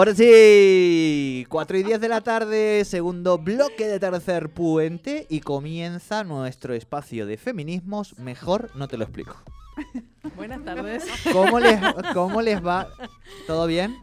Ahora sí, 4 y 10 de la tarde, segundo bloque de tercer puente y comienza nuestro espacio de feminismos. Mejor no te lo explico. Buenas tardes. ¿Cómo les, cómo les va? ¿Todo bien?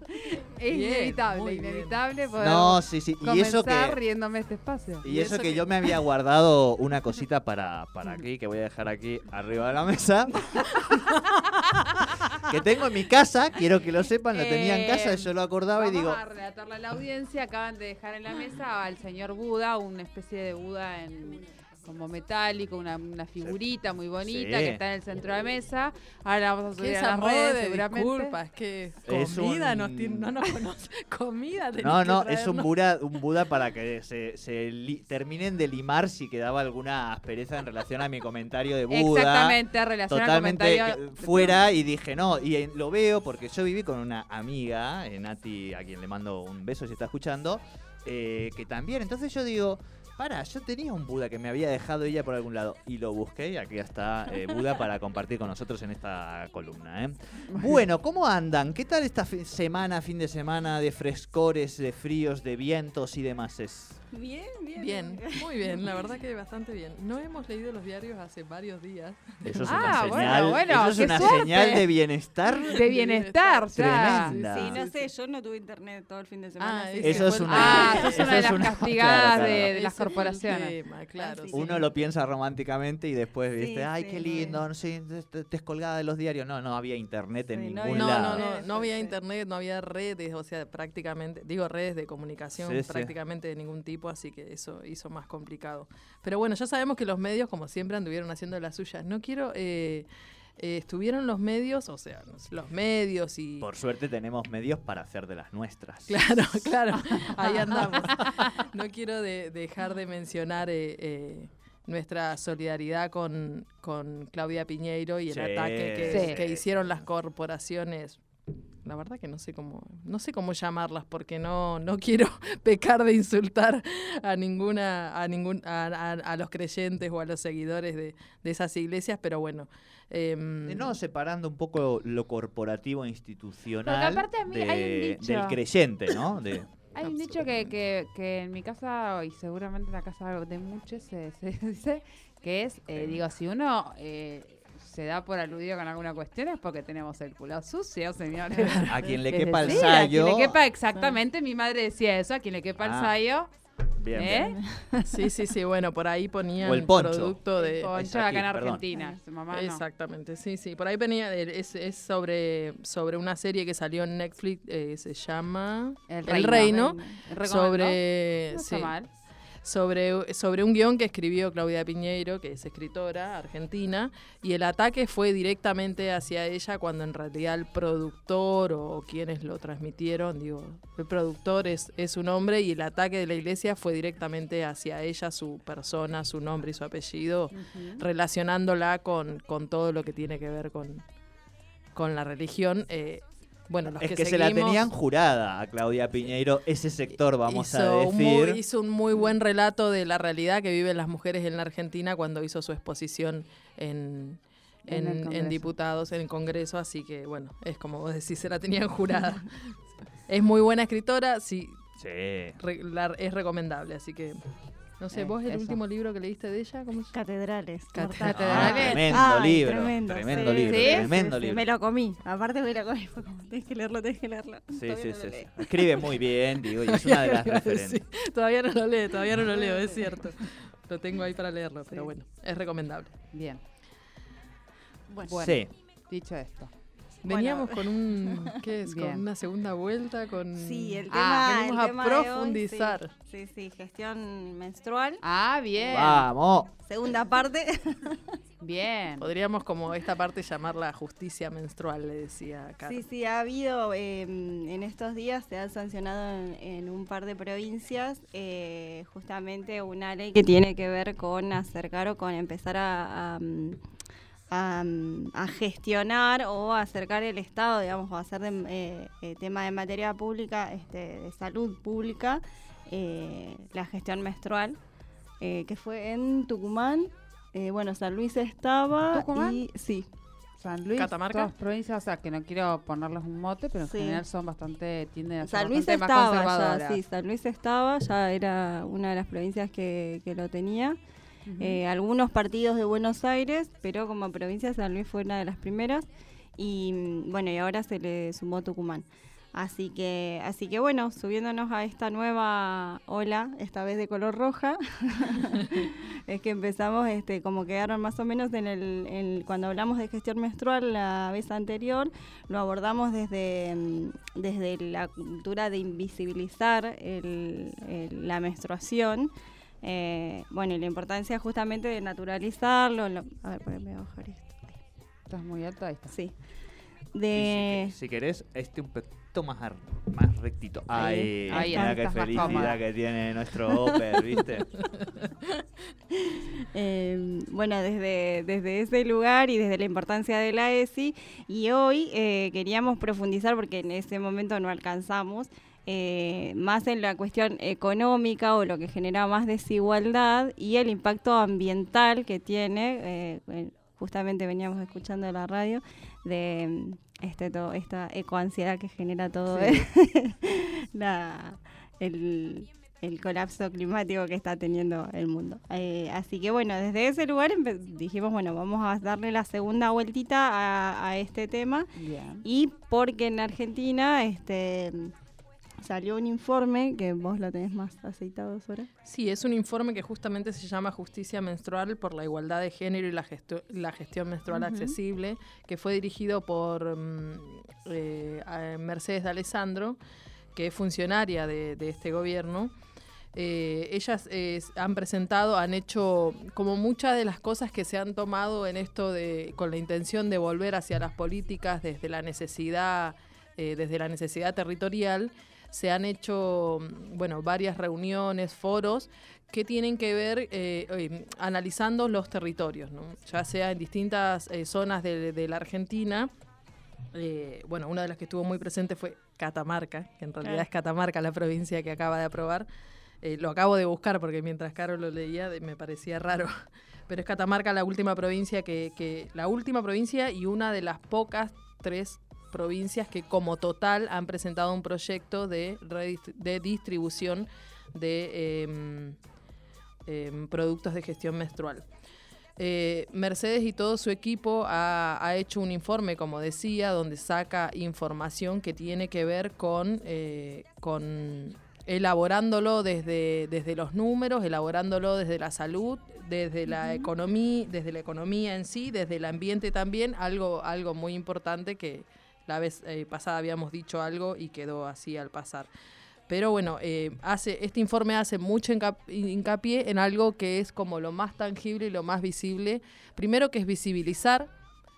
Es Bien, inevitable, inevitable poder No, sí, sí. Y eso que, riéndome este espacio. y eso que yo me había guardado una cosita para, para aquí, que voy a dejar aquí arriba de la mesa. que tengo en mi casa, quiero que lo sepan, lo tenía en casa, Eh, yo lo acordaba y digo, a relatarle a la audiencia, acaban de dejar en la mesa al señor Buda, una especie de Buda en como metálico, una, una figurita muy bonita Sí. que está en el centro de la mesa. Ahora la vamos a ¿Qué subir a las redes de seguramente. disculpas? que Es comida un- nos tiene- no nos conoce. Comida No, que no, es un. Buda, un Buda para que se, se li- terminen de limar si quedaba alguna aspereza en relación a mi comentario de Buda. Exactamente, relación al Totalmente comentario. que- fuera y dije no, y lo veo porque yo viví con una amiga, eh, Nati, a quien le mando un beso si está escuchando, eh, que también, entonces yo digo, para, yo tenía un Buda que me había dejado ella por algún lado y lo busqué y aquí está eh, Buda para compartir con nosotros en esta columna. ¿eh? Bueno, ¿cómo andan? ¿Qué tal esta semana, fin de semana de frescores, de fríos, de vientos y demás? Es? Bien, bien. Bien, muy bien, la verdad que bastante bien. No hemos leído los diarios hace varios días. Eso es Ah, una bueno, señal, bueno, eso es una suerte. señal de bienestar. De bienestar, ya. Tremenda. Sí, no sé, yo no tuve internet todo el fin de semana. Ah, Eso es una- Ah, eso una de es las una- castigadas claro, claro. de, de las corporaciones. tema, claro. sí, sí. Uno lo piensa románticamente y después, Sí, viste, ay, sí, qué no lindo, no sé, te, te descolgada de los diarios. No, no había internet en no ningún había- No, lado. no, no, no había Sí. internet, no había redes, o sea, prácticamente, digo redes de comunicación Sí, sí. prácticamente de ningún tipo, así que eso hizo más complicado. Pero bueno, ya sabemos que los medios, como siempre, anduvieron haciendo las suyas. No quiero, eh, eh, estuvieron los medios, o sea, los medios y... Por suerte tenemos medios para hacer de las nuestras. Claro, claro, ahí andamos. No quiero de- dejar de mencionar eh, eh, nuestra solidaridad con, con Claudia Piñeiro y el Sí, ataque que, sí. que hicieron las corporaciones. La verdad que no sé cómo, no sé cómo llamarlas porque no, no quiero pecar de insultar a ninguna, a ningún, a, a- a los creyentes o a los seguidores de, de esas iglesias, pero bueno. Eh, No, separando un poco lo corporativo e institucional aparte a mí hay un dicho. del creyente, ¿no? De, Hay un dicho que, que, que en mi casa y seguramente en la casa de muchos se, se dice que es, eh, digo, si uno eh, se da por aludido con alguna cuestión es porque tenemos el culo sucio, señores. a quien le quepa el decir, a quien sayo. le quepa exactamente, mi madre decía eso, a quien le quepa el Ah, sayo, Bien, ¿eh? bien. Sí, sí, sí, bueno, por ahí ponían O el poncho. producto de... Concha es acá en. Argentina, su mamá no. Exactamente, sí, sí. Por ahí venía, eh, es, es sobre, sobre una serie que salió en Netflix, eh, se llama El El reino. Reino, ¿Recomendó? sobre, No está sí, mal. Sobre, sobre un guion que escribió Claudia Piñeiro, que es escritora argentina, y el ataque fue directamente hacia ella cuando en realidad el productor o quienes lo transmitieron, digo, el productor es, es un hombre y el ataque de la iglesia fue directamente hacia ella, su persona, su nombre y su apellido, relacionándola con, con todo lo que tiene que ver con, con la religión. eh, bueno, los Es que, que se la tenían jurada a Claudia Piñeiro, ese sector, vamos a hizo un decir. muy- hizo un muy buen relato de la realidad que viven las mujeres en la Argentina cuando hizo su exposición en, En diputados, en el Congreso, así que bueno, es como vos decís, se la tenían jurada. es muy buena escritora, sí, Sí. re- la- es recomendable, así que no sé, Eh, vos el eso. último libro que leíste de ella, ¿cómo se Catedrales. Catedrales. Ah, tremendo libro. tremendo, tremendo sí. libro. Sí, tremendo Sí, sí, libro. Me lo comí. Aparte me lo comí. Fue como, tenés que leerlo, tenés que leerlo. Sí, Todavía sí, no sí. Escribe muy bien, digo, y es una de las referentes. Sí, todavía no lo leo, todavía no lo leo, es cierto. Lo tengo ahí para leerlo, pero bueno, es recomendable. Bien, Bueno, Bueno. Sí. dicho esto. Veníamos con un, ¿qué es? Bien. Con una segunda vuelta, con... Sí, el tema, Ah, venimos el a tema de hoy, sí. profundizar. sí, sí, gestión menstrual. Ah, bien. Vamos. Segunda parte. Bien. Podríamos como esta parte llamarla justicia menstrual, le decía Caro. Sí, sí, ha habido, eh, en estos días se ha sancionado en, en un par de provincias eh, justamente una ley que tiene que ver con acercar o con empezar a, a, mm, a, a gestionar o acercar el Estado, digamos, o hacer de, eh, eh, tema de materia pública, este, de salud pública, eh, la gestión menstrual, eh, que fue en Tucumán. Eh, bueno, San Luis estaba ¿Tucumán? y sí, San Luis, ¿Catamarca? todas provincias, o sea, que no quiero ponerles un mote, pero en Sí. general son bastante, tienden a ser San Luis bastante más ya, conservadoras. sí, San Luis estaba, ya era una de las provincias que, que lo tenía. Eh, algunos partidos de Buenos Aires, pero como provincia San Luis fue una de las primeras. Y mm, bueno, y ahora se le sumó Tucumán. Así que, así que bueno, subiéndonos a esta nueva ola, esta vez de color roja, es que empezamos, este, como quedaron más o menos en el, en- cuando hablamos de gestión menstrual la vez anterior, lo abordamos desde, mm, desde la cultura de invisibilizar el- el- la menstruación. Eh, bueno, y la importancia justamente de naturalizarlo. lo- a ver, voy a bajar esto. Estás muy alta, ahí está. Sí. De, si, si querés, este un poquito más, ar- más rectito. Ahí mira qué felicidad que tiene nuestro Oper, ¿viste? Eh, bueno, desde, desde ese lugar y desde la importancia de la ESI. Y hoy eh, queríamos profundizar, porque en ese momento no alcanzamos, eh, más en la cuestión económica o lo que genera más desigualdad y el impacto ambiental que tiene, eh, justamente veníamos escuchando en la radio, de mm, este, todo, esta ecoansiedad que genera todo la, el, el colapso climático que está teniendo el mundo. Eh, así que bueno, desde ese lugar dijimos, bueno, vamos a darle la segunda vueltita a, a este tema. Y porque en Argentina este salió un informe que vos lo tenés más aceitado, Sora. Sí, es un informe que justamente se llama Justicia Menstrual por la Igualdad de Género y la, Gestión Menstrual. Accesible, que fue dirigido por mm, eh, Mercedes de Alessandro, que es funcionaria de, de este gobierno. Eh, ellas eh, han presentado, han hecho como muchas de las cosas que se han tomado en esto de, con la intención de volver hacia las políticas desde la necesidad, eh, desde la necesidad territorial, se han hecho bueno varias reuniones, foros que tienen que ver eh, analizando los territorios, ¿no? ya sea en distintas eh, zonas de, de la Argentina. Eh, bueno, una de las que estuvo muy presente fue Catamarca, que en realidad Claro. es Catamarca la provincia que acaba de aprobar. Lo acabo de buscar porque mientras Caro lo leía me parecía raro. Pero es Catamarca la última provincia que, que- la última provincia y una de las pocas tres provincias que como total han presentado un proyecto de, de distribución de em, em, productos de gestión menstrual. Eh, Mercedes y todo su equipo ha, ha hecho un informe, como decía, donde saca información que tiene que ver con, eh, con elaborándolo desde, desde los números, elaborándolo desde la salud, desde la economía, desde la economía en sí, desde el ambiente también, algo, algo muy importante que la vez eh, pasada habíamos dicho algo y quedó así al pasar. Pero bueno, eh, hace, este informe hace mucho hincap- hincapié en algo que es como lo más tangible y lo más visible. Primero que es visibilizar.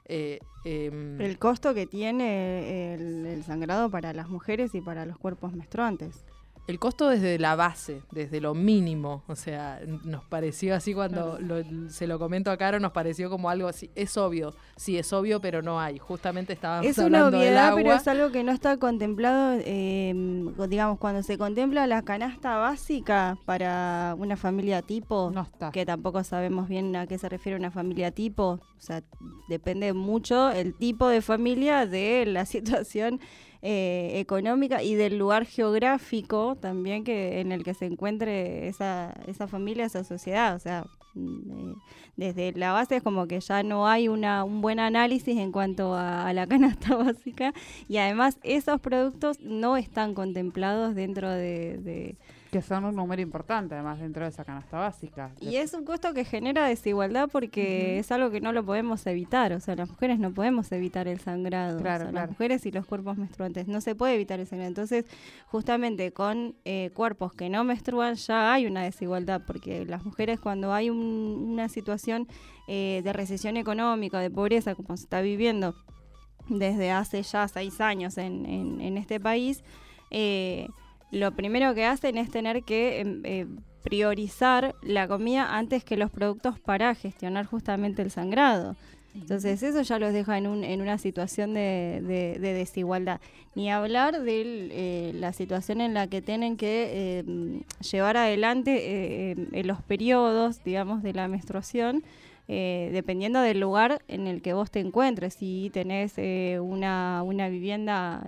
eh, em, El costo que tiene el sangrado para las mujeres y para los cuerpos menstruantes. El costo desde la base, desde lo mínimo. O sea, nos pareció así cuando lo- se lo comento a Caro, nos pareció como algo así. Es obvio, sí, es obvio, pero no hay. Justamente estábamos Es una hablando del obviedad, agua. pero es algo que no está contemplado, eh, digamos, cuando se contempla la canasta básica para una familia tipo, No está. que tampoco sabemos bien a qué se refiere una familia tipo, o sea, depende mucho el tipo de familia de la situación eh, económica y del lugar geográfico también que en el que se encuentre esa, esa familia, esa sociedad, o sea, mm, eh, desde la base es como que ya no hay una, un buen análisis en cuanto a, la canasta básica y además esos productos no están contemplados dentro de, de- Que son un número importante, además, dentro de esa canasta básica. Y es un costo que genera desigualdad porque es algo que no lo podemos evitar. O sea, las mujeres no podemos evitar el sangrado. O Claro, sea, claro. Las mujeres y los cuerpos menstruantes. No se puede evitar el sangrado. Entonces, justamente con eh, cuerpos que no menstruan ya hay una desigualdad porque las mujeres cuando hay un- una situación eh, de recesión económica, de pobreza, como se está viviendo desde hace ya seis años en, en- en este país, eh, lo primero que hacen es tener que em, eh, priorizar la comida antes que los productos para gestionar justamente el sangrado. Entonces eso ya los deja en, un, en una situación de, de- de desigualdad. Ni hablar de eh, la situación en la que tienen que eh, llevar adelante eh, eh, los periodos, digamos, de la menstruación, eh, dependiendo del lugar en el que vos te encuentres. Si tenés eh, una, una vivienda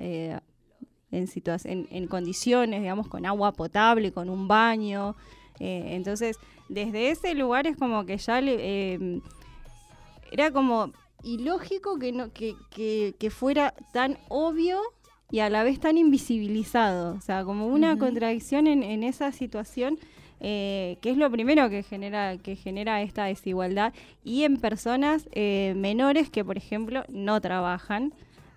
en, en, en condiciones, digamos, con agua potable, con un baño. eh, entonces, desde ese lugar es como que ya le, eh, era como ilógico que, no, que, que, que fuera tan obvio y a la vez tan invisibilizado. O sea, como una contradicción en, en esa situación. eh, que es lo primero que genera que genera esta desigualdad y en personas eh, menores que por ejemplo no trabajan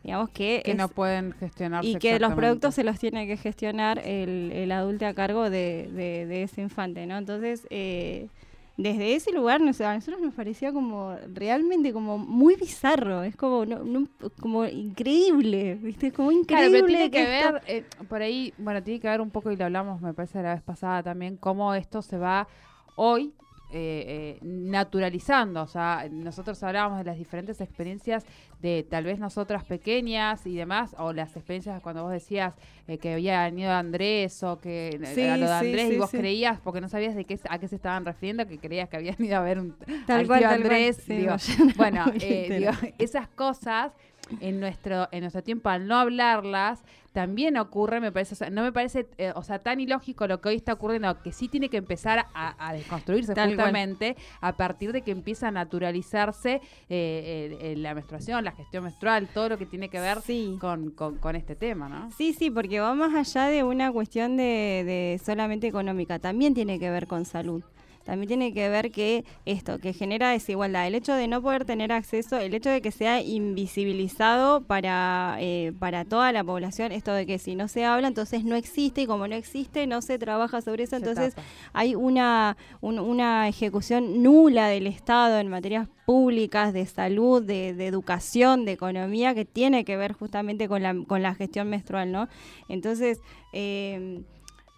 digamos que, que es- no pueden gestionarse y que los productos se los tiene que gestionar el, el adulto a cargo de, de- de ese infante, ¿no? Entonces, eh, desde ese lugar, no sé, a nosotros nos parecía como realmente como muy bizarro, es como no- no- como increíble, ¿viste? Como increíble. Claro, pero tiene que ver, eh, por ahí, bueno, tiene que ver un poco, y lo hablamos, me parece, la vez pasada también, cómo esto se va hoy eh, eh, naturalizando. O sea, nosotros hablábamos de las diferentes experiencias de tal vez nosotras pequeñas y demás, o las experiencias cuando vos decías eh, que había ido Andrés o que eh, Sí, a lo de Andrés sí, y vos sí. creías, porque no sabías de qué, a qué se estaban refiriendo, que creías que habían ido a ver un, Tal al cual, tío. Andrés. Digo, no, bueno, eh, digo, esas cosas en nuestro en nuestro tiempo al no hablarlas también ocurre me parece o sea, no me parece eh, o sea tan ilógico lo que hoy está ocurriendo que sí tiene que empezar a, a desconstruirse Tal cual. justamente a partir de que empieza a naturalizarse eh, eh, eh, la menstruación la gestión menstrual todo lo que tiene que ver Sí. con, con, con este tema no Sí, sí, porque va más allá de una cuestión de, de solamente económica, también tiene que ver con salud. También tiene que ver que esto, que genera desigualdad, el hecho de no poder tener acceso, el hecho de que sea invisibilizado para, eh, para toda la población, esto de que si no se habla, entonces no existe, y como no existe, no se trabaja sobre eso, entonces hay una, un- una ejecución nula del Estado en materias públicas, de salud, de, de educación, de economía, que tiene que ver justamente con la, con la gestión menstrual, ¿no? Entonces, eh,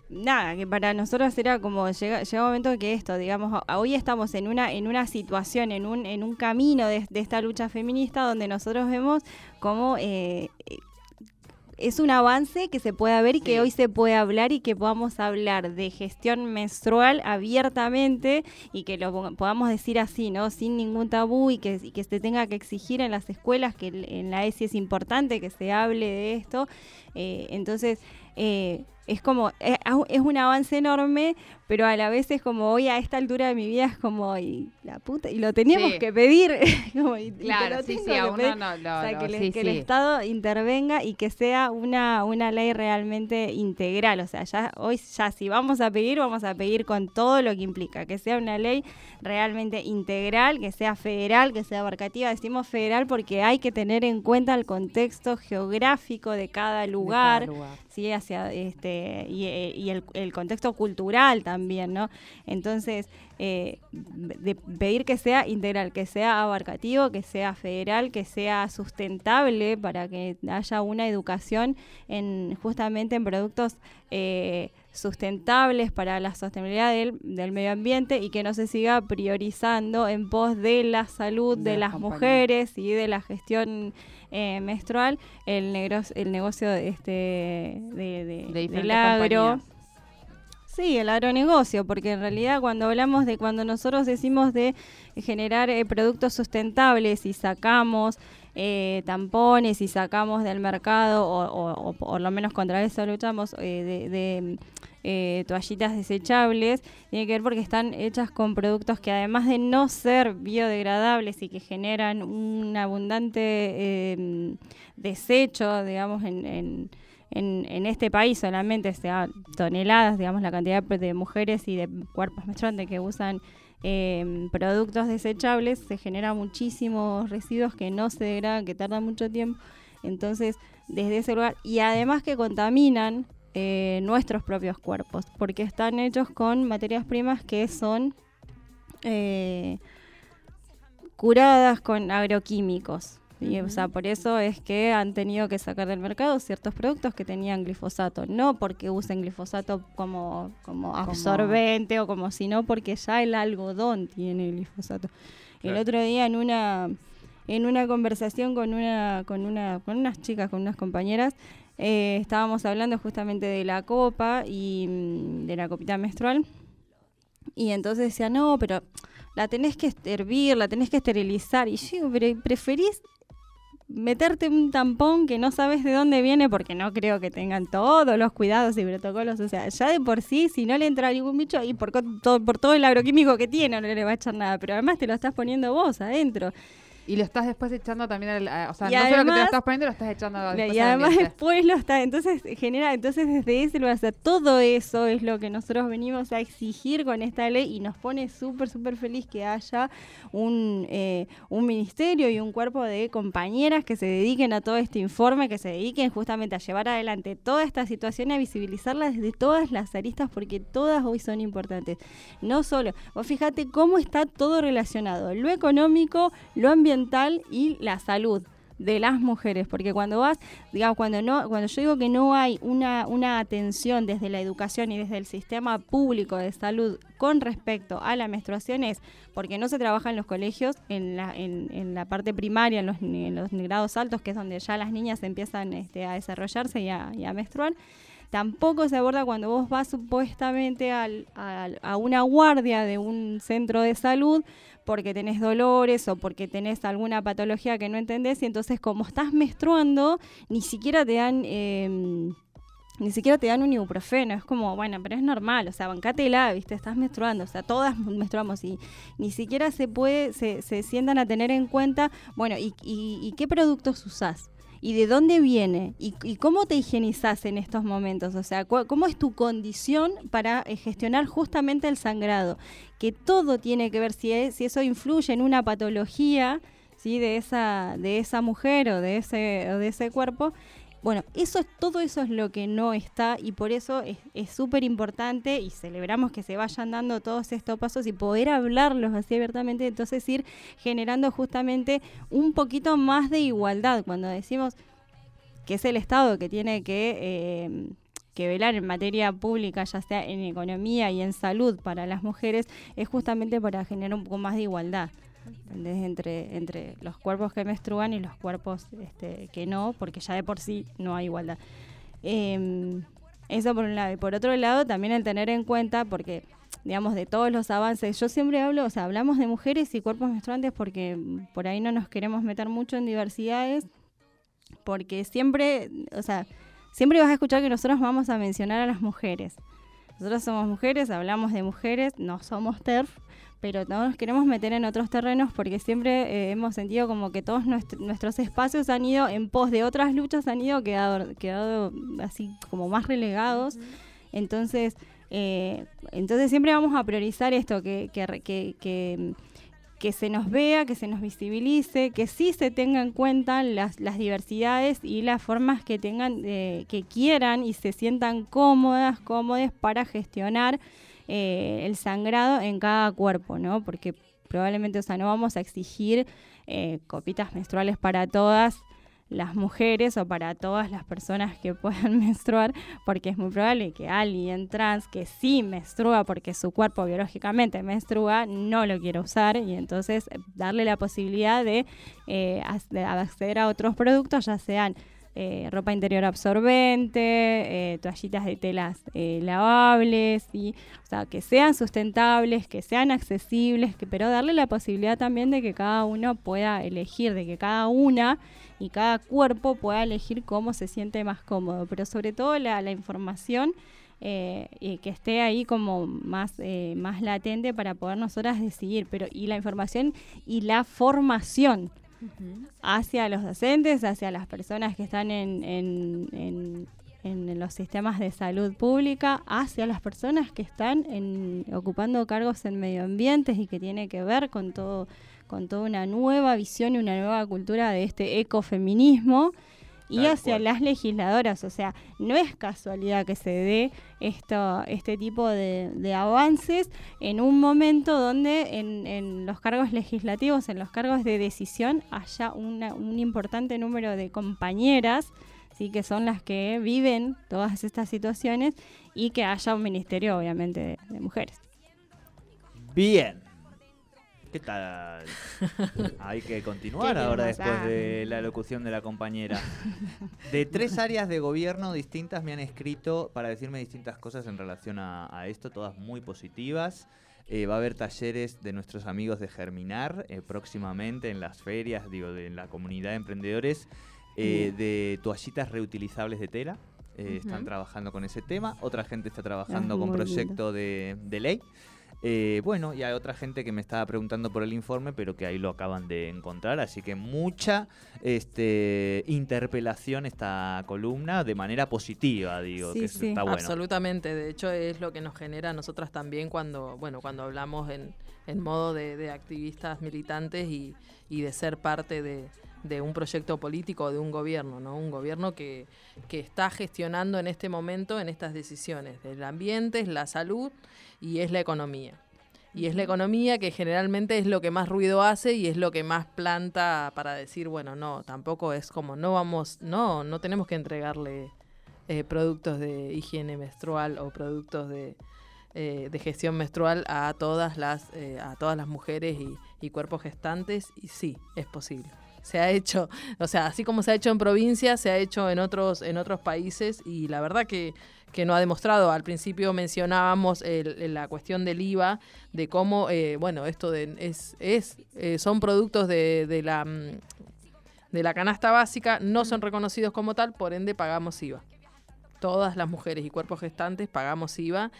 nada, que para nosotros era como llega, llega un momento que esto, digamos, hoy estamos en una, en una situación, en un, en un camino de, de esta lucha feminista donde nosotros vemos como eh, eh, es un avance que se pueda ver y que Sí. hoy se puede hablar y que podamos hablar de gestión menstrual abiertamente y que lo podamos decir así, ¿no? Sin ningún tabú y que, y que se tenga que exigir en las escuelas, que en la ESI es importante que se hable de esto. Eh, entonces, eh, es como, eh, es un avance enorme, pero a la vez es como hoy a esta altura de mi vida es como, y la puta, y lo teníamos Sí. que pedir. como, y- claro lo sí sí que a uno pedir. no lo, O sea, que, le- sí, que el. Estado intervenga y que sea una, una ley realmente integral. O sea, ya hoy ya si vamos a pedir, vamos a pedir con todo lo que implica, que sea una ley realmente integral, que sea federal, que sea abarcativa. Decimos federal porque hay que tener en cuenta el contexto geográfico de cada De lugar. cada lugar. Hacia este y, eh, y el, el contexto cultural también, ¿no? Entonces, eh, de pedir que sea integral, que sea abarcativo, que sea federal, que sea sustentable para que haya una educación en justamente en productos eh, sustentables para la sostenibilidad del, del medio ambiente y que no se siga priorizando en pos de la salud de, De las mujeres y de la gestión eh, menstrual. El, negro- el negocio de este de, de- de del diferentes agro. compañías. Sí, el agronegocio, porque en realidad cuando hablamos de, cuando nosotros decimos de generar eh, productos sustentables y sacamos eh, tampones y sacamos del mercado, o, o- o por lo menos contra eso luchamos, eh, de, eh, toallitas desechables, tiene que ver porque están hechas con productos que además de no ser biodegradables y que generan un abundante eh, desecho, digamos, en, en- en, en este país solamente sea toneladas, digamos, la cantidad de mujeres y de cuerpos menstruantes que usan eh, productos desechables, se generan muchísimos residuos que no se degradan, que tardan mucho tiempo. Entonces, desde ese lugar, y además que contaminan eh, nuestros propios cuerpos, porque están hechos con materias primas que son eh, curadas con agroquímicos. Y, o sea, por eso es que han tenido que sacar del mercado ciertos productos que tenían glifosato. No porque usen glifosato como, como absorbente o como sino porque ya el algodón tiene glifosato. El otro día en una en una conversación con una con una con unas chicas, con unas compañeras, eh, estábamos hablando justamente de la copa y mm, de la copita menstrual. Y entonces decía, no, pero la tenés que hervir, la tenés que esterilizar. Y yo digo, pero ¿preferís meterte un tampón que no sabes de dónde viene? Porque no creo que tengan todos los cuidados y protocolos. O sea, ya de por sí, si no le entra ningún bicho, y por, todo, por todo el agroquímico que tiene, no le va a echar nada. Pero además te lo estás poniendo vos adentro. Y lo estás después echando también al. o sea, Y no solo que te lo además- estás poniendo, lo estás echando después y además después lo está, entonces genera, entonces desde ese lugar, o sea, todo eso es lo que nosotros venimos a exigir con esta ley y nos pone súper, súper feliz que haya un, eh, un ministerio y un cuerpo de compañeras que se dediquen a todo este informe, que se dediquen justamente a llevar adelante toda esta situación y a visibilizarla desde todas las aristas porque todas hoy son importantes. No solo, vos fíjate cómo está todo relacionado, lo económico, lo ambiental y la salud de las mujeres, porque cuando vas, digamos, cuando no, cuando yo digo que no hay una, una atención desde la educación y desde el sistema público de salud con respecto a la menstruación es porque no se trabaja en los colegios, en la, en, en la parte primaria, en los, en los grados altos, que es donde ya las niñas empiezan este, a desarrollarse y a, menstruar. Tampoco se aborda cuando vos vas supuestamente al- a una guardia de un centro de salud porque tenés dolores o porque tenés alguna patología que no entendés y entonces como estás menstruando ni siquiera te dan eh, ni siquiera te dan un ibuprofeno, es como, bueno, pero es normal, o sea, bancátela, viste, estás menstruando, o sea, todas menstruamos y ni siquiera se puede, se, se sientan a tener en cuenta, bueno, ¿y, y, y qué productos usás? ¿Y de dónde viene? ¿Y, cómo te higienizás en estos momentos? O sea, ¿cómo es tu condición para eh, gestionar justamente el sangrado? Que todo tiene que ver si, es- si eso influye en una patología ¿sí? de, esa, de esa mujer o de ese, o de ese cuerpo. Bueno, eso es, todo eso es lo que no está y por eso es- es súper importante y celebramos que se vayan dando todos estos pasos y poder hablarlos así abiertamente, entonces ir generando justamente un poquito más de igualdad. Cuando decimos que es el Estado que tiene que, eh, que velar en materia pública, ya sea en economía y en salud para las mujeres, es justamente para generar un poco más de igualdad. ¿Entendés? Entre, entre los cuerpos que menstruan y los cuerpos este, que no, porque ya de por sí no hay igualdad. Em, eso por un lado. Y por otro lado, también el tener en cuenta, porque, digamos, de todos los avances, yo siempre hablo, o sea, hablamos de mujeres y cuerpos menstruantes porque por ahí no nos queremos meter mucho en diversidades, porque siempre, o sea, siempre vas a escuchar que nosotros vamos a mencionar a las mujeres. Nosotros somos mujeres, hablamos de mujeres, no somos TERF, pero no nos queremos meter en otros terrenos porque siempre eh, hemos sentido como que todos nuestro- nuestros espacios han ido en pos de otras luchas, han ido quedado, quedado así como más relegados. Entonces, eh, entonces siempre vamos a priorizar esto, que, que, que, que, que se nos vea, que se nos visibilice, que sí se tenga en cuenta las, las diversidades y las formas que tengan, eh, que quieran y se sientan cómodas, cómodas para gestionar eh, el sangrado en cada cuerpo, ¿no? Porque probablemente, o sea, no vamos a exigir eh, copitas menstruales para todas las mujeres o para todas las personas que puedan menstruar, porque es muy probable que alguien trans que sí menstrua porque su cuerpo biológicamente menstrua, no lo quiera usar y entonces darle la posibilidad de, eh, de acceder a otros productos, ya sean eh, ropa interior absorbente, eh, toallitas de telas eh, lavables, y, o sea, que sean sustentables, que sean accesibles, pero darle la posibilidad también de que cada uno pueda elegir, de que cada una y cada cuerpo pueda elegir cómo se siente más cómodo, pero sobre todo la, la información que esté ahí como más, más latente para poder nosotras decidir, pero y la información y la formación hacia los docentes, hacia las personas que están en, en, en- en los sistemas de salud pública hacia las personas que están ocupando cargos en medio ambiente y que tiene que ver con todo con toda una nueva visión y una nueva cultura de este ecofeminismo y Tal hacia cual. las legisladoras. O sea, no es casualidad que se dé esto, este tipo de, de avances en un momento donde en, en los cargos legislativos, en los cargos de decisión, haya una- un importante número de compañeras. Sí, que son las que viven todas estas situaciones y que haya un ministerio, obviamente, de, de mujeres. Bien. ¿Qué tal? Hay que continuar ¿Qué ahora después de la locución de la compañera. De tres áreas de gobierno distintas me han escrito para decirme distintas cosas en relación a, a esto, todas muy positivas. Eh, va a haber talleres de nuestros amigos de Germinar eh, próximamente en las ferias, digo, de la comunidad de emprendedores, eh, de toallitas reutilizables de tela. Eh, Están Ujú. trabajando con ese tema. Otra gente está trabajando Ah, con proyecto de, de ley. Eh, bueno, y hay otra gente que me estaba preguntando por el informe, pero que ahí lo acaban de encontrar, así que mucha este, interpelación esta columna de manera positiva, digo, Sí, que sí. está bueno. Absolutamente, de hecho es lo que nos genera a nosotras también cuando, bueno, cuando hablamos en, en modo de, de activistas militantes y, y de ser parte de, de un proyecto político o de un gobierno, ¿no? Un gobierno que, que está gestionando en este momento en estas decisiones. El ambiente, es la salud y es la economía. Y es la economía que generalmente es lo que más ruido hace y es lo que más planta para decir, bueno, no, tampoco es como, no vamos, no, no tenemos que entregarle eh, productos de higiene menstrual o productos de, eh, de gestión menstrual a todas las, eh, a todas las mujeres y, y cuerpos gestantes y sí, es posible. Se ha hecho, o sea, así como se ha hecho en provincia, se ha hecho en otros, en otros países y la verdad que, que no ha demostrado. Al principio mencionábamos el- la cuestión del IVA, de cómo, eh, bueno, esto de, es, es, eh, son productos de, de la, mm, de la canasta básica, no son reconocidos como tal, por ende pagamos IVA. Todas las mujeres y cuerpos gestantes pagamos IVA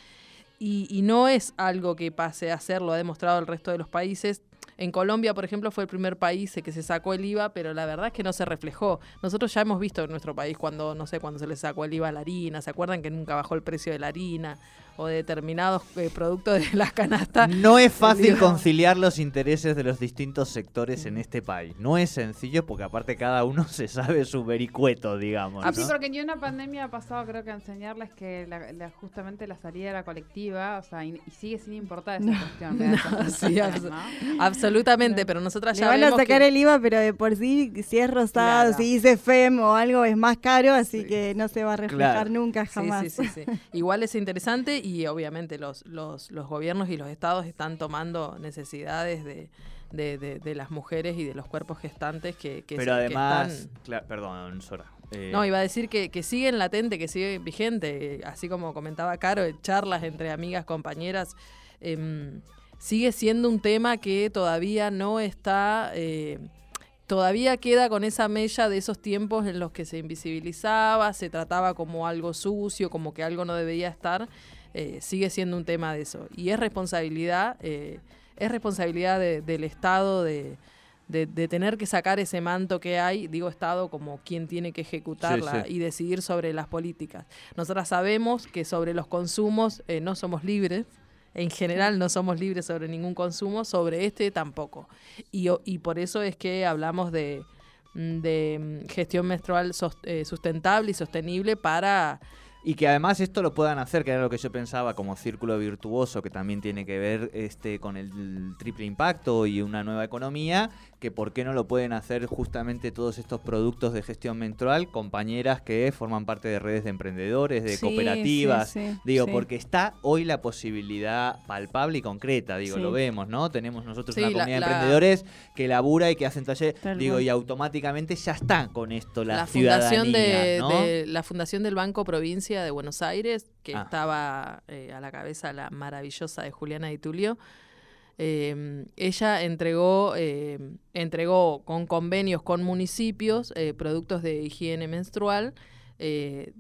y, y no es algo que pase a ser, lo ha demostrado el resto de los países. En Colombia, por ejemplo, fue el primer país que se sacó el IVA, pero la verdad es que no se reflejó. Nosotros ya hemos visto en nuestro país cuando, no sé, cuando se le sacó el IVA a la harina, ¿se acuerdan que nunca bajó el precio de la harina o de determinados eh, productos de las canastas? No es fácil conciliar los intereses de los distintos sectores en este país. No es sencillo porque aparte cada uno se sabe su vericueto, digamos. Ah, Sí, ¿no? porque ni una pandemia ha pasado, creo que a enseñarles que la- la- justamente la salida era colectiva, o sea, y, y sigue sin importar esa cuestión. No, sí, abs- ¿no? Absolutamente, pero nosotras Le ya van a vemos sacar que- el IVA, pero de por sí, si es rosado, Claro. si dice FEM o algo, es más caro, así que no se va a reflejar Claro. nunca jamás. sí, sí, sí. Igual es interesante y obviamente los, los, los gobiernos y los estados están tomando necesidades de, de, de- de las mujeres y de los cuerpos gestantes que, que, Pero que además, están- perdón, Sora. eh, No, iba a decir que, que siguen latente, que sigue vigente, eh, así como comentaba Caro, charlas entre amigas, compañeras, em, sigue siendo un tema que todavía no está, eh, todavía queda con esa mella de esos tiempos en los que se invisibilizaba, se trataba como algo sucio, como que algo no debía estar, eh, sigue siendo un tema de eso. Y es responsabilidad, eh, es responsabilidad de- del Estado de de, de tener que sacar ese manto que hay, digo Estado como quien tiene que ejecutarla Sí, sí. y decidir sobre las políticas. Nosotras sabemos que sobre los consumos eh, no somos libres, en general no somos libres sobre ningún consumo, sobre este tampoco. Y, y por eso es que hablamos de, mm, de mm, gestión menstrual eh, sustentable y sostenible para... Y que además esto lo puedan hacer, que era lo que yo pensaba como círculo virtuoso, que también tiene que ver este con el triple impacto y una nueva economía, que por qué no lo pueden hacer justamente todos estos productos de gestión menstrual, compañeras que forman parte de redes de emprendedores, de Sí, cooperativas. sí, sí, Digo, porque está hoy la posibilidad palpable y concreta, digo, lo vemos, ¿no? Tenemos nosotros una comunidad la- de emprendedores que labura y que hacen talleres, Tal digo, y automáticamente ya está con esto la, la fundación ciudadanía, de, ¿no? de- la fundación del Banco Provincia de Buenos Aires que Ah. estaba eh, a la cabeza la maravillosa de Juliana Di Tulio eh, ella entregó eh, entregó con convenios con municipios eh, productos de higiene menstrual eh,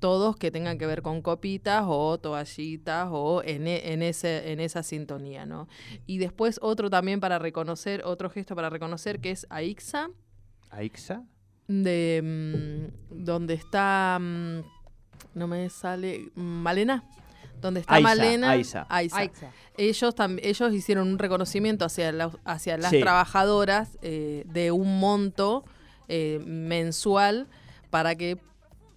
todos que tengan que ver con copitas o toallitas o en, e- en, ese, en esa sintonía, ¿no? Y después otro también para reconocer, otro gesto para reconocer que es AIXA, ¿Aixa? de mm, donde está mm, no me sale Malena donde está Aiza, Malena Aiza. Ellos ellos hicieron un reconocimiento hacia la- hacia las Sí. trabajadoras eh, de un monto eh, mensual para que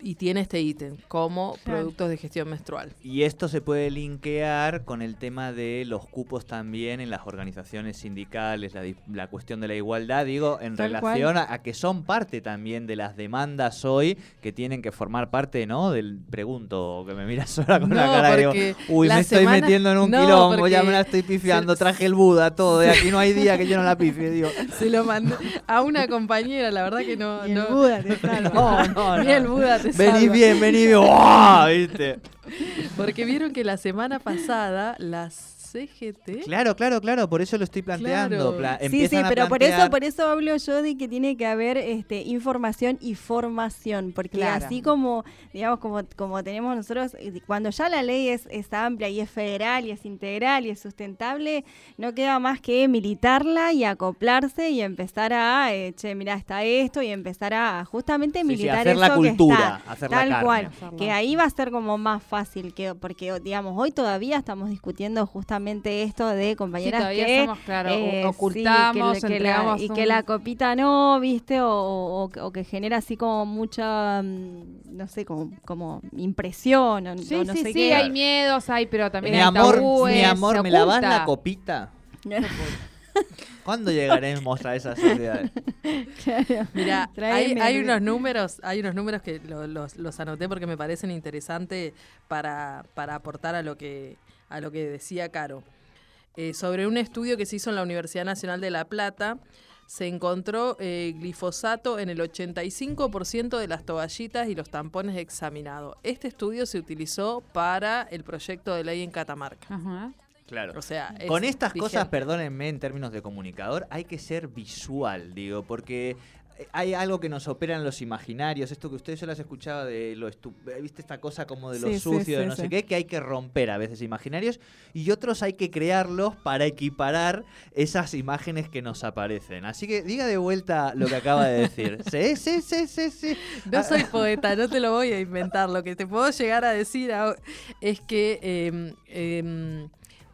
y tiene este ítem como Claro. productos de gestión menstrual Y esto se puede linkear con el tema de los cupos también en las organizaciones sindicales, la, la cuestión de la igualdad, digo, en Tal relación a, a que son parte también de las demandas hoy que tienen que formar parte, ¿no? Del pregunto, que me miras ahora con la cara y digo, uy, me estoy semana- metiendo en un No, quilombo, ya me la estoy pifiando, se- traje el Buda, todo, y aquí no hay día que yo no la pifie, digo. se lo mandé a una compañera la verdad que no, Y el no- Buda te salva. No, no, ni el Buda te Vení salva. bien, vení bien, ¡guau! ¿viste? Porque vieron que la semana pasada las CGT. Claro, claro, claro, por eso lo estoy planteando. Claro. pla- Sí, sí, pero por eso, por eso hablo yo de que tiene que haber este, información y formación, porque Claro. así como, digamos, como, como tenemos nosotros, eh, cuando ya la ley es, es amplia y es federal y es integral y es sustentable, no queda más que militarla y acoplarse y empezar a, eh, che, mira, está esto y empezar a justamente Sí, sí, militar hacer la eso que cultura, está. hacer la Tal carne. cual, Hacerla. que ahí va a ser como más fácil, que porque digamos, hoy todavía estamos discutiendo justamente esto de Sí, compañeras todavía que somos, claro, eh, sí, ocultamos, que, la- que la- entregamos y que la copita no, viste, o, o- o que genera así como mucha, mm, no sé, como, como impresión, o, Sí, o no sí, sé sí, qué. hay miedos, hay, pero también Mi hay amor, tabúes, mi amor, ¿me lavas la copita? ¿Cuándo llegaremos a esas sociedades? Mira, hay, unos números, hay unos números que lo- los, los anoté porque me parecen interesantes para, para aportar a lo que a lo que decía Caro. Eh, sobre un estudio que se hizo en la Universidad Nacional de La Plata, se encontró eh, glifosato en el 85% de las toallitas y los tampones examinados. Este estudio se utilizó para el proyecto de ley en Catamarca. Ajá. Claro. O sea, es Con estas vigente. cosas, perdónenme en términos de comunicador, hay que ser visual, digo, porque hay algo que nos opera en los imaginarios, esto que ustedes yo las escuchaba de lo eh, viste esta cosa como de lo Sí, sí, sucio, de sí, no sé qué, que hay que romper a veces imaginarios y otros hay que crearlos para equiparar esas imágenes que nos aparecen. Así que diga de vuelta lo que acaba de decir. Sí, sí, sí, sí, sí. No soy poeta, no te lo voy a inventar. Lo que te puedo llegar a decir es que eh, eh,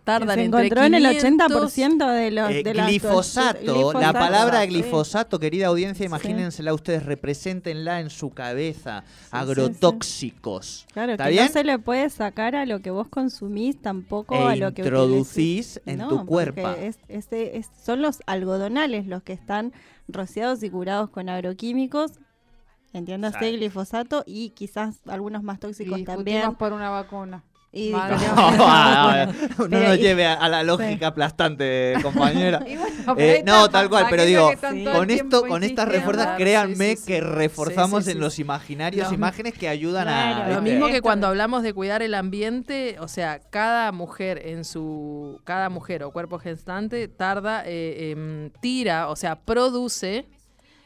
tardan se entre encontró en el 500 80% de los Eh, de las- glifosato, la palabra glifosato, querida audiencia, Sí. imagínensela ustedes, represéntenla en su cabeza, sí, agrotóxicos. Claro, ¿Está que bien? no se le puede sacar a lo que vos consumís, tampoco E a lo que introducís en No, tu cuerpo. es- ese es- son los algodonales los que están rociados y curados con agroquímicos, entiéndase Exacto. glifosato y quizás algunos más Y tóxicos discutimos también. por una vacuna. Y no, nos lleve a, a la lógica aplastante, compañera. Bueno, Eh, no, tal cual, pero digo, Sí. Con esto, con estas refuerzas, créanme sí, sí. que reforzamos Sí, sí, en los imaginarios imágenes que ayudan Claro, a. Lo ¿viste? mismo que cuando hablamos de cuidar el ambiente, o sea, cada mujer en su, cada mujer o cuerpo gestante tarda, eh, em, tira, o sea, produce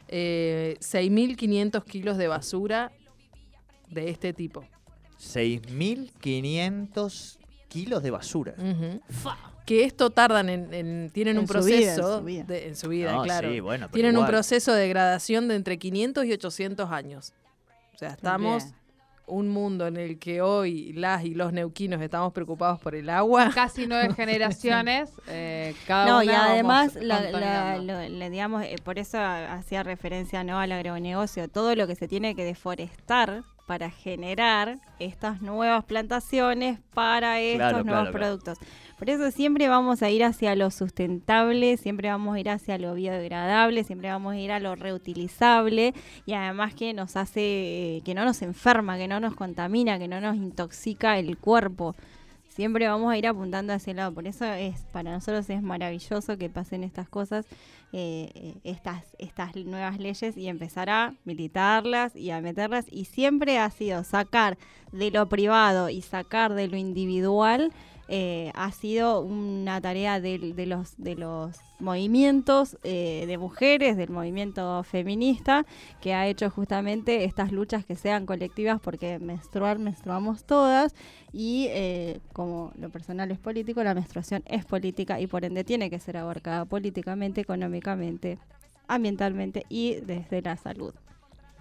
eh, 6.500 kilos de basura de este tipo. 6.500 kilos de basura. Que esto tardan en, en- tienen En un su vida, en proceso su vida. de- en su vida, No, claro. sí, bueno, pero tienen un proceso de degradación de entre 500 y 800 años. O sea, estamos Bien. un mundo en el que hoy las y los neuquinos estamos preocupados por el agua. Casi nueve generaciones, eh, cada No, una y además, la- la- contaminando. lo- le- digamos, eh, por eso hacía referencia no al agronegocio, todo lo que se tiene que deforestar para generar estas nuevas plantaciones para estos Claro, nuevos claro, claro. productos. Por eso siempre vamos a ir hacia lo sustentable, siempre vamos a ir hacia lo biodegradable, siempre vamos a ir a lo reutilizable y además que nos hace, que no nos enferma, que no nos contamina, que no nos intoxica el cuerpo siempre vamos a ir apuntando hacia el lado. Por eso es para nosotros es maravilloso que pasen estas cosas, eh, eh, estas, estas nuevas leyes y empezar a militarlas y a meterlas. Y siempre ha sido sacar de lo privado y sacar de lo individual. Eh, ha sido una tarea del- de, los de los movimientos eh, de mujeres, del movimiento feminista, que ha hecho justamente estas luchas que sean colectivas, porque menstruar, menstruamos todas, y eh, como lo personal es político, la menstruación es política y por ende tiene que ser abarcada políticamente, económicamente, ambientalmente y desde la salud.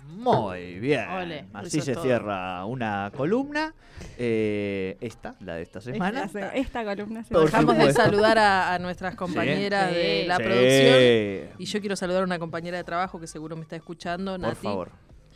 Muy bien. Ole, Así se todo. cierra una columna. eh, esta, la de esta semana. Esta, esta columna se Por Dejamos de saludar a, a nuestras compañeras Sí. de la Sí. producción. Y yo quiero saludar a una compañera de trabajo que seguro me está escuchando, Por Nati. favor.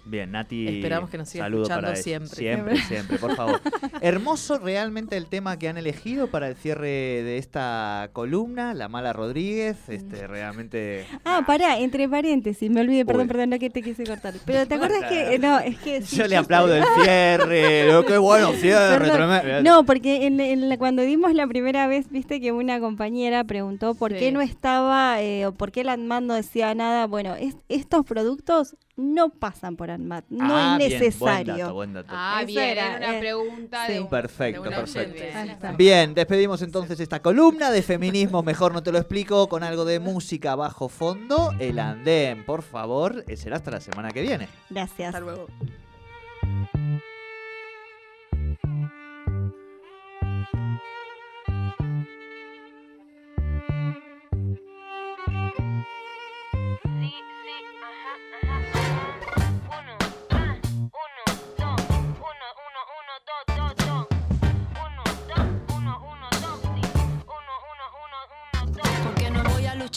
Bien, Nati. Esperamos que nos siga escuchando para siempre. Siempre, siempre, por favor. Hermoso realmente el tema que han elegido para el cierre de esta columna, La Mala Rodríguez. Este, realmente. Ah, pará, entre paréntesis, me olvidé, perdón, Uy. perdón, no que te quise cortar. Pero ¿te acuerdas que.? No, es que. sí, Yo le aplaudo el cierre. lo- qué bueno cierre. Perdón. No, porque en, en la- cuando dimos la primera vez, viste que una compañera preguntó por Sí. qué no estaba eh, o por qué el ANMAT no decía nada. Bueno, es- estos productos no pasan por ANMAT, no Ah, es bien, necesario. Buen dato, buen dato. Ah, bien, era, era una eh, pregunta sí. de un- Perfecto, de una perfecto. está. Bien, despedimos entonces esta columna de feminismo, mejor no te lo explico, con algo de música bajo fondo. El andén, por favor, será hasta la semana que viene. Gracias. Hasta luego.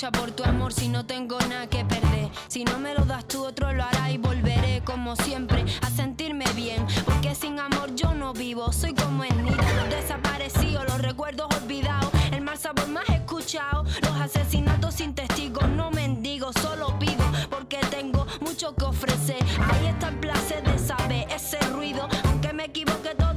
Por tu amor si no tengo nada que perder. Si no me lo das tú, otro lo hará y volveré como siempre a sentirme bien. Porque sin amor yo no vivo, soy como el nido, los desaparecidos, los recuerdos olvidados, el mal sabor más escuchado, los asesinatos sin testigos. No mendigo, solo pido porque tengo mucho que ofrecer. Ahí está el placer de saber ese ruido, aunque me equivoque todo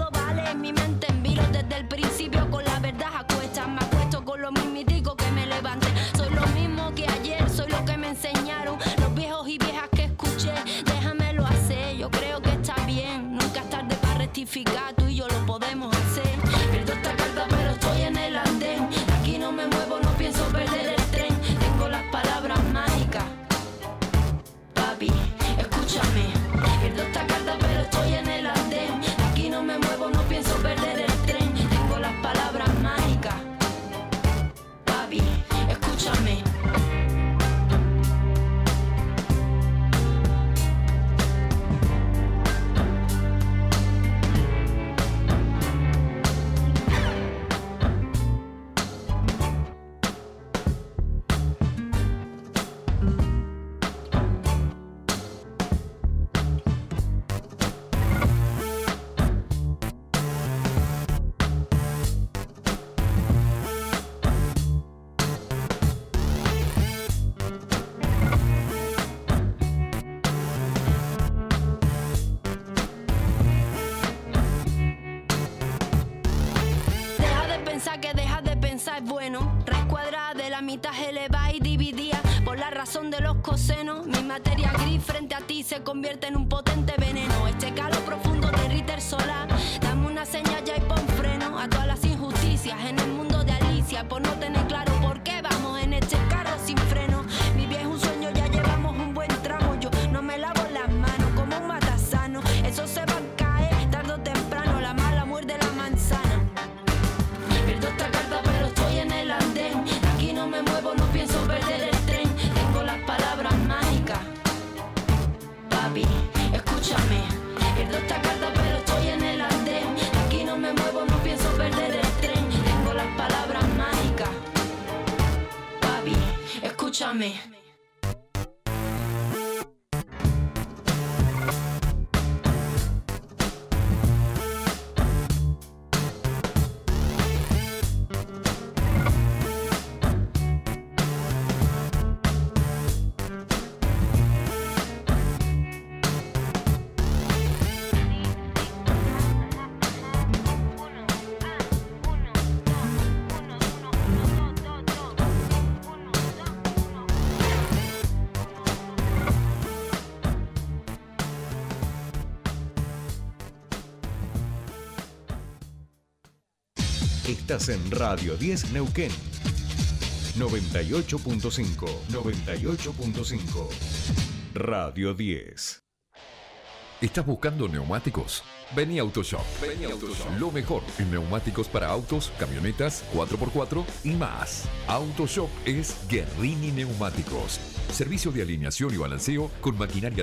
se convierte en un potente escúchame. Estás en Radio 10 Neuquén. 98.5. 98.5. Radio 10. ¿Estás buscando neumáticos? Vení a Autoshop. Vení a Autoshop. Lo mejor en neumáticos para autos, camionetas, 4x4 y más. Autoshop es Guerrini Neumáticos. Servicio de alineación y balanceo con maquinaria